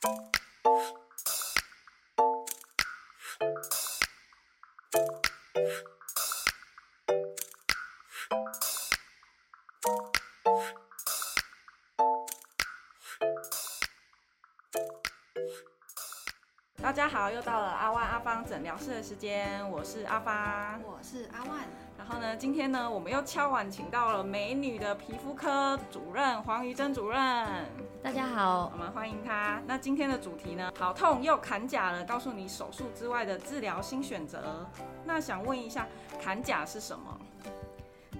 大家好，又到了阿万阿芳诊疗室的时间，我是阿芳。我是阿万，然后呢，今天呢，我们又敲碗请到了美女的皮肤科主任黄瑜珍主任，大家好我，们欢迎她。那今天的主题呢，好痛又砍甲了，告诉你手术之外的治疗新选择。那想问一下，砍甲是什么？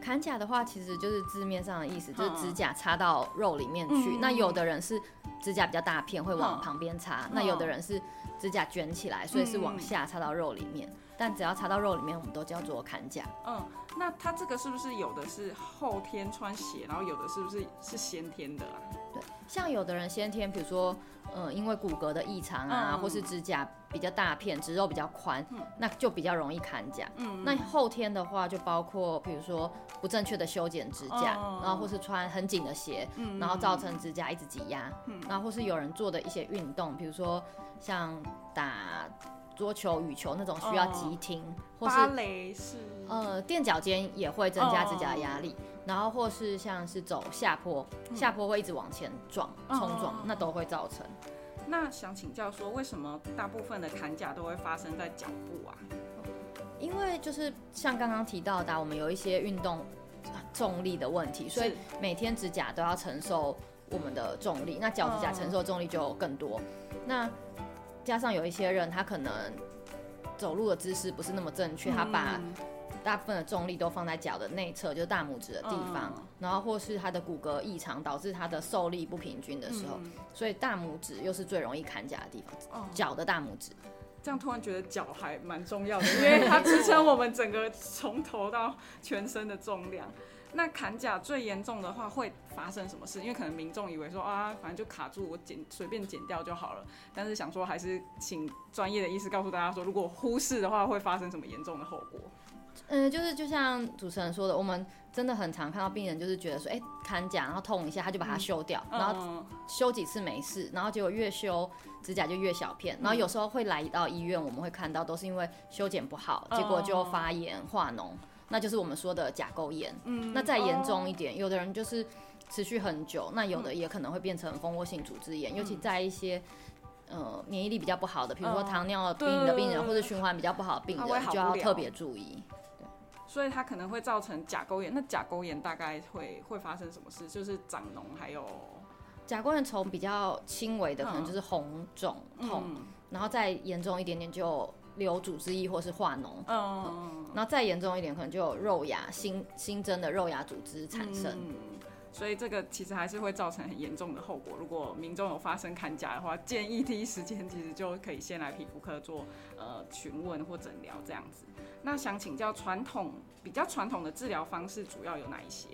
砍甲的话，其实就是字面上的意思，就是嗯指甲插到肉里面去。嗯那有的人是指甲比较大片，会往嗯旁边插；那有的人是指甲卷起来，所以是往下插到肉里面。但只要插到肉里面，我们都叫做砍甲。嗯，那它这个是不是有的是后天穿鞋，然后有的是不是是先天的啊？对，像有的人先天，比如说，呃，因为骨骼的异常啊，嗯。或是指甲比较大片，指肉比较宽，那就比较容易砍甲。嗯。那后天的话，就包括比如说不正确的修剪指甲，哦。然后或是穿很紧的鞋，嗯然后造成指甲一直挤压，然后或是有人做的一些运动，比如说像打桌球、羽球那种需要急停，或芭是蕾是。呃垫脚尖也会增加指甲的压力，然后或是像是走下坡，下坡会一直往前撞、冲撞哦，那都会造成。那想请教说，为什么大部分的砍甲都会发生在脚部啊？因为就是像刚刚提到的啊，我们有一些运动呃重力的问题，所以每天指甲都要承受我们的重力，那脚指甲嗯承受重力就更多。那加上有一些人他可能走路的姿势不是那么正确，他把嗯大部分的重力都放在脚的内侧，就是大拇指的地方，嗯然后或是他的骨骼异常导致他的受力不平均的时候，嗯所以大拇指又是最容易砍甲的地方，哦脚的大拇指。这样突然觉得脚还蛮重要的，因为它支撑我们整个从头到全身的重量。那砍甲最严重的话会发生什么事？因为可能民众以为说啊，反正就卡住，我剪随便剪掉就好了。但是想说还是请专业的医师告诉大家说，如果忽视的话，会发生什么严重的后果？嗯，就是就像主持人说的，我们真的很常看到病人就是觉得说，哎、砍甲，然后痛一下，他就把它修掉，然后嗯修几次没事，然后结果越修指甲就越小片，然后有时候会来到医院，我们会看到都是因为修剪不好，结果就发炎化脓，那就是我们说的甲沟炎。嗯。那再严重一点，有的人就是持续很久，那有的也可能会变成蜂窝性组织炎，尤其在一些。呃，免疫力比较不好的，比如说嗯糖尿病的病人，对或者循环比较不好的病人，就要特别注意。所以它可能会造成甲沟炎。那甲沟炎大概会会发生什么事？就是长脓，还有甲沟炎从比较轻微的，可能就是红肿痛，嗯然后再严重一点点就流组织液或是化脓，嗯然后再严重一点可能就有肉芽新新增的肉芽组织产生。嗯所以这个其实还是会造成很严重的后果。如果民众有发生砍甲的话，建议第一时间其实就可以先来皮肤科做呃询问或诊疗这样子。那想请教传统比较传统的治疗方式主要有哪一些？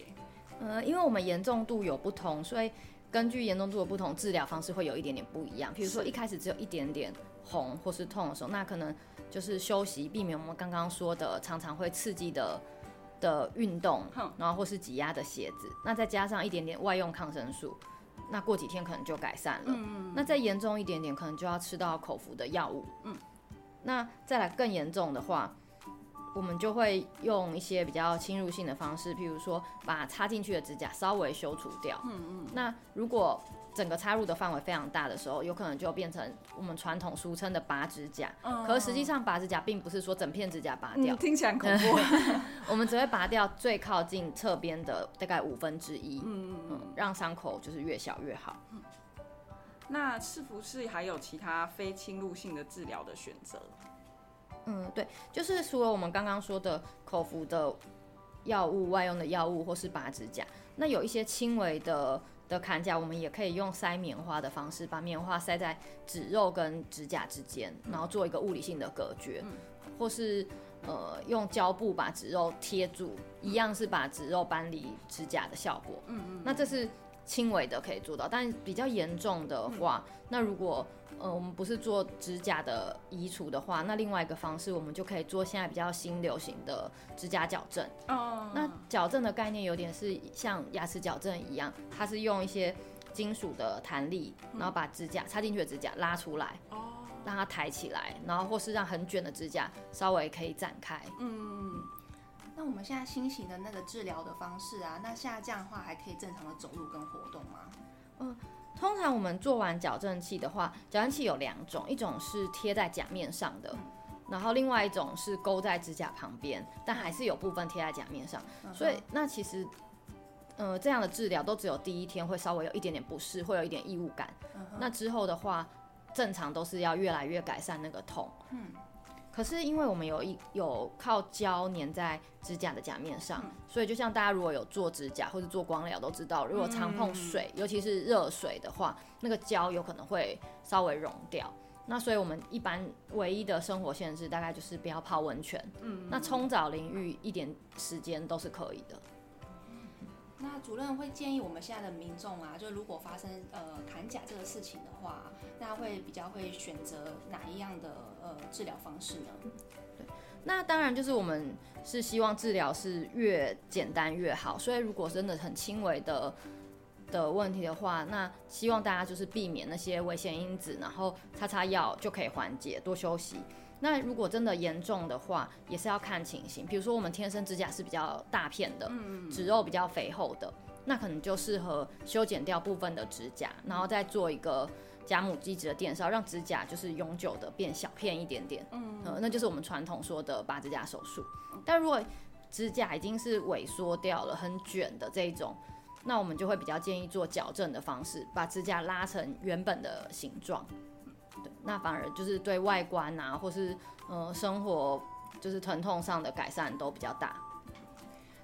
呃，因为我们严重度有不同，所以根据严重度的不同，治疗方式会有一点点不一样。比如说一开始只有一点点红或是痛的时候，那可能就是休息，避免我们刚刚说的常常会刺激的的运动，然后或是挤压的鞋子，那再加上一点点外用抗生素，那过几天可能就改善了。嗯那再严重一点点，可能就要吃到口服的药物。嗯，那再来更严重的话，我们就会用一些比较侵入性的方式，譬如说把插进去的指甲稍微修除掉。嗯嗯。那如果整个插入的范围非常大的时候，有可能就变成我们传统俗称的拔指甲。嗯可是实际上拔指甲并不是说整片指甲拔掉嗯，，听起来很恐怖。我们只会拔掉最靠近侧边的大概五分之一。嗯嗯嗯，让伤口就是越小越好。那是不是还有其他非侵入性的治疗的选择？嗯，对，就是除了我们刚刚说的口服的药物、外用的药物或是拔指甲，那有一些轻微的的砍甲，我们也可以用塞棉花的方式，把棉花塞在指肉跟指甲之间，然后做一个物理性的隔绝，或是呃用胶布把指肉贴住，一样是把指肉搬离指甲的效果。嗯嗯，那这是轻微的可以做到，但比较严重的话，那如果呃我们不是做指甲的移除的话，那另外一个方式我们就可以做现在比较新流行的指甲矫正。哦。那矫正的概念有点是像牙齿矫正一样，它是用一些金属的弹力，然后把指甲插进去的指甲拉出来，哦，让它抬起来，然后或是让很卷的指甲稍微可以展开。嗯，那我们现在新型的那个治疗的方式啊，那下降的话还可以正常的走路跟活动吗？嗯通常我们做完矫正器的话，矫正器有两种，一种是贴在甲面上的，然后另外一种是勾在指甲旁边，但还是有部分贴在甲面上。所以那其实，呃，这样的治疗都只有第一天会稍微有一点点不适，会有一点异物感。那之后的话，正常都是要越来越改善那个痛。嗯。可是因为我们有一有靠胶粘在指甲的甲面上，所以就像大家如果有做指甲或者做光疗都知道，如果常碰水，尤其是热水的话，那个胶有可能会稍微溶掉。那所以我们一般唯一的生活限制大概就是不要泡温泉。嗯。那冲澡淋浴一点时间都是可以的。那主任会建议我们现在的民众啊，就如果发生呃砍甲这个事情的话，那会比较会选择哪一样的呃治疗方式呢？对，那当然就是我们是希望治疗是越简单越好，所以如果真的很轻微的的问题的话，那希望大家就是避免那些危险因子，然后擦擦药就可以缓解，多休息。那如果真的严重的话，也是要看情形。比如说我们天生指甲是比较大片的，嗯指肉比较肥厚的，那可能就适合修剪掉部分的指甲，然后再做一个甲母基质的电烧，让指甲就是永久的变小片一点点。嗯，呃，那就是我们传统说的拔指甲手术。但如果指甲已经是萎缩掉了、很卷的这一种，那我们就会比较建议做矫正的方式，把指甲拉成原本的形状。那反而就是对外观啊，或是呃生活，就是疼痛上的改善都比较大。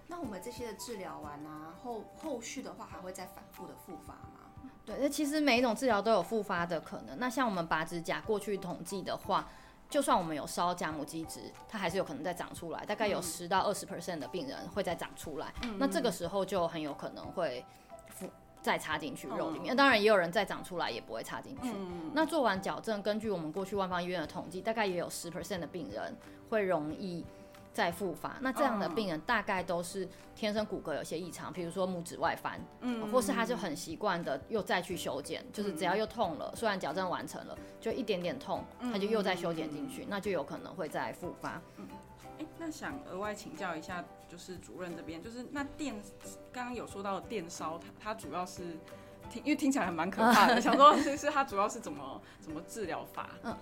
那我们这些的治疗完啊，后后续的话还会再反复的复发吗？对，那其实每一种治疗都有复发的可能。那像我们拔指甲，过去统计的话，就算我们有烧甲母基质，它还是有可能再长出来，大概有十到二十 percent 的病人会再长出来。那这个时候就很有可能会复。再插进去肉里面，当然也有人再长出来也不会插进去。那做完矫正，根据我们过去万方医院的统计，大概也有十 percent 的病人会容易再复发。那这样的病人大概都是天生骨骼有些异常，比如说拇指外翻，或是他就很习惯的又再去修剪，就是只要又痛了，虽然矫正完成了，就一点点痛，他就又再修剪进去，那就有可能会再复发。哎，那想额外请教一下，就是主任这边，就是那电刚刚有说到的电烧，它它主要是听，因为听起来还蛮可怕的，想说是是它主要是怎么怎么治疗法？嗯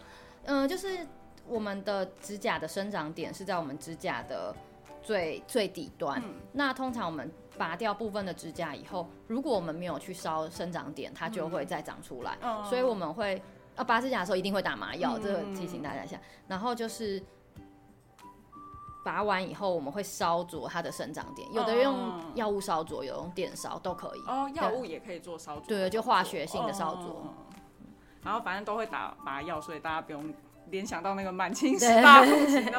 嗯，就是我们的指甲的生长点是在我们指甲的最最底端，那通常我们拔掉部分的指甲以后，如果我们没有去烧生长点，它就会再长出来，所以我们会啊拔指甲的时候一定会打麻药，这个提醒大家一下，然后就是。拔完以后，我们会烧灼它的生长点，有的用药物烧灼，有用电烧都可以。哦，药物也可以做烧灼。对，就化学性的烧灼。然后反正都会打麻药，所以大家不用联想到那个满清 十大酷刑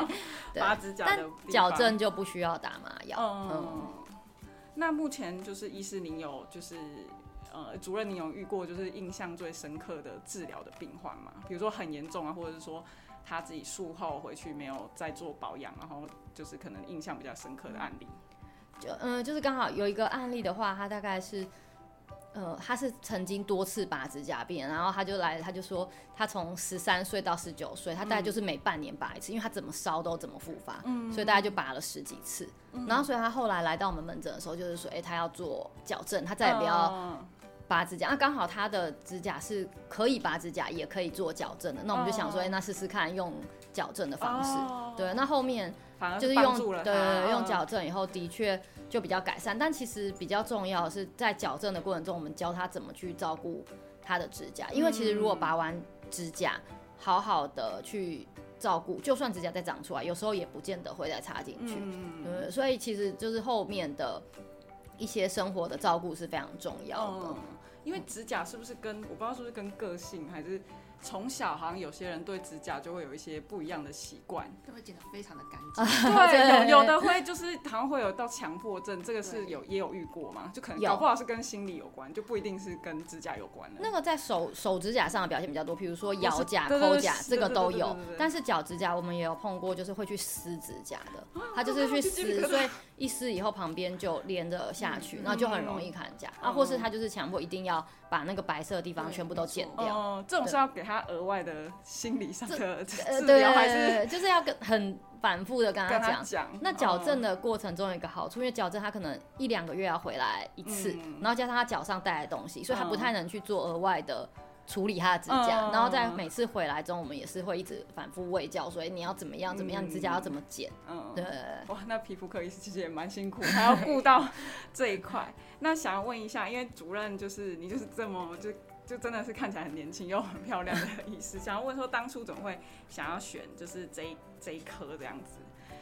拔指甲的。矫正就不需要打麻药。嗯。那目前就是医师，您有就是呃，主任，您有遇过就是印象最深刻的治疗的病患吗？比如说很严重啊，或者是说。他自己术后回去没有再做保养，然后就是可能印象比较深刻的案例，就嗯，就是刚好有一个案例的话，他大概是，呃，他是曾经多次拔指甲病，然后他就来，他就说他从十三岁到十九岁，他大概就是每半年拔一次，因为他怎么烧都怎么复发，嗯。所以大概就拔了十几次，然后所以他后来来到我们门诊的时候，就是说，哎，他要做矫正，他再也不要。拔指甲，那刚好他的指甲是可以拔指甲，也可以做矫正的。那我们就想说，哎，那试试看用矫正的方式。对，那后面就是用对用矫正以后，的确就比较改善。但其实比较重要的是，在矫正的过程中，我们教他怎么去照顾他的指甲。因为其实如果拔完指甲，好好的去照顾，就算指甲再长出来，有时候也不见得会再插进去。对，所以其实就是后面的一些生活的照顾是非常重要的。因为指甲是不是跟我不知道是不是跟个性还是从小好像有些人对指甲就会有一些不一样的习惯，都会剪得非常的干净。对，有有的会就是好像会有到强迫症，这个是有也有遇过嘛，就可能有搞不好是跟心理有关，就不一定是跟指甲有关的。那个在手手指甲上的表现比较多，比如说咬甲、抠甲，这个都有。但是脚指甲我们也有碰过，就是会去撕指甲的，他就是去撕，所以一撕以后旁边就连着下去，然后就很容易砍甲啊，或是他就是强迫一定要把那个白色的地方全部都剪掉。哦，这种是要给他额外的心理上的治呃，对疗，还是，就是要跟很反复的跟他讲。讲？那矫正的的过程中有一个好处，因为矫正他可能一两个月要回来一次，嗯然后加上他脚上带来的东西，所以他不嗯太能去做额外的处理他的指甲。嗯然后在每次回来中，我们也是会一直反复喂教，所以你要怎么样怎么样，嗯你指甲要怎么剪。嗯对，哇，那皮肤科医师其实也蛮辛苦，还要顾到这一块。那想要问一下，因为主任就是你就是这么就就真的是看起来很年轻又很漂亮的医师，想要问说当初怎么会想要选就是这一这一科这样子？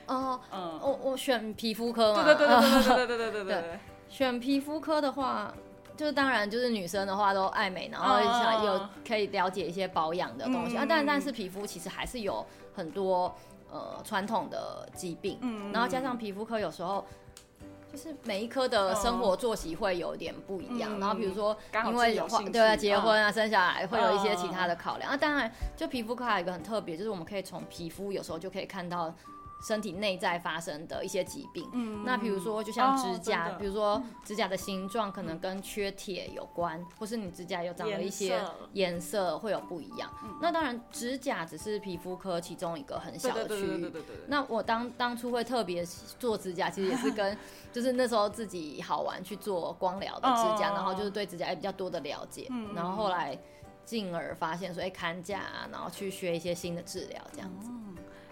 哦、嗯，我我选皮肤科嘛，对对对对对对对对对对对 对，选皮肤科的话，就是当然就是女生的话都爱美，然后想有可以了解一些保养的东西、嗯啊。但但是皮肤其实还是有很多呃传统的疾病，嗯然后加上皮肤科有时候。就是每一科的生活作息会有点不一样，嗯然后比如说因为对啊结嗯婚啊、生小孩会有一些其他的考量、啊。当然，就皮肤科还有一个很特别，就是我们可以从皮肤有时候就可以看到身体内在发生的一些疾病。嗯那比如说，就像哦指甲，比如说指甲的形状可能跟缺铁有关，或是你指甲有长了一些颜色会有不一样。那当然，指甲只是皮肤科其中一个很小的区域。那我当当初会特别做指甲，其实也是跟 就是那时候自己好玩去做光疗的指甲，哦然后就是对指甲也比较多的了解，嗯然后后来进而发现说，哎、砍甲啊，然后去学一些新的治疗，这样子。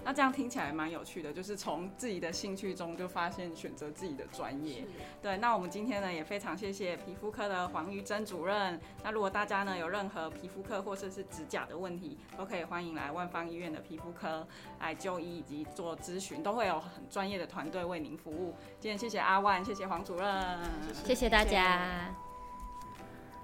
那这样听起来蛮有趣的，就是从自己的兴趣中就发现选择自己的专业。对，那我们今天呢也非常谢谢皮肤科的黄玉珍主任。那如果大家呢有任何皮肤科或者是指甲的问题，都可以欢迎来万方医院的皮肤科来就医以及做咨询，都会有很专业的团队为您服务。今天谢谢阿万，谢谢黄主任，谢谢大家。